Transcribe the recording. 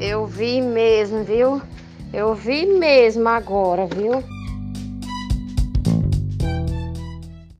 Eu vi mesmo, viu? Eu vi mesmo agora, viu?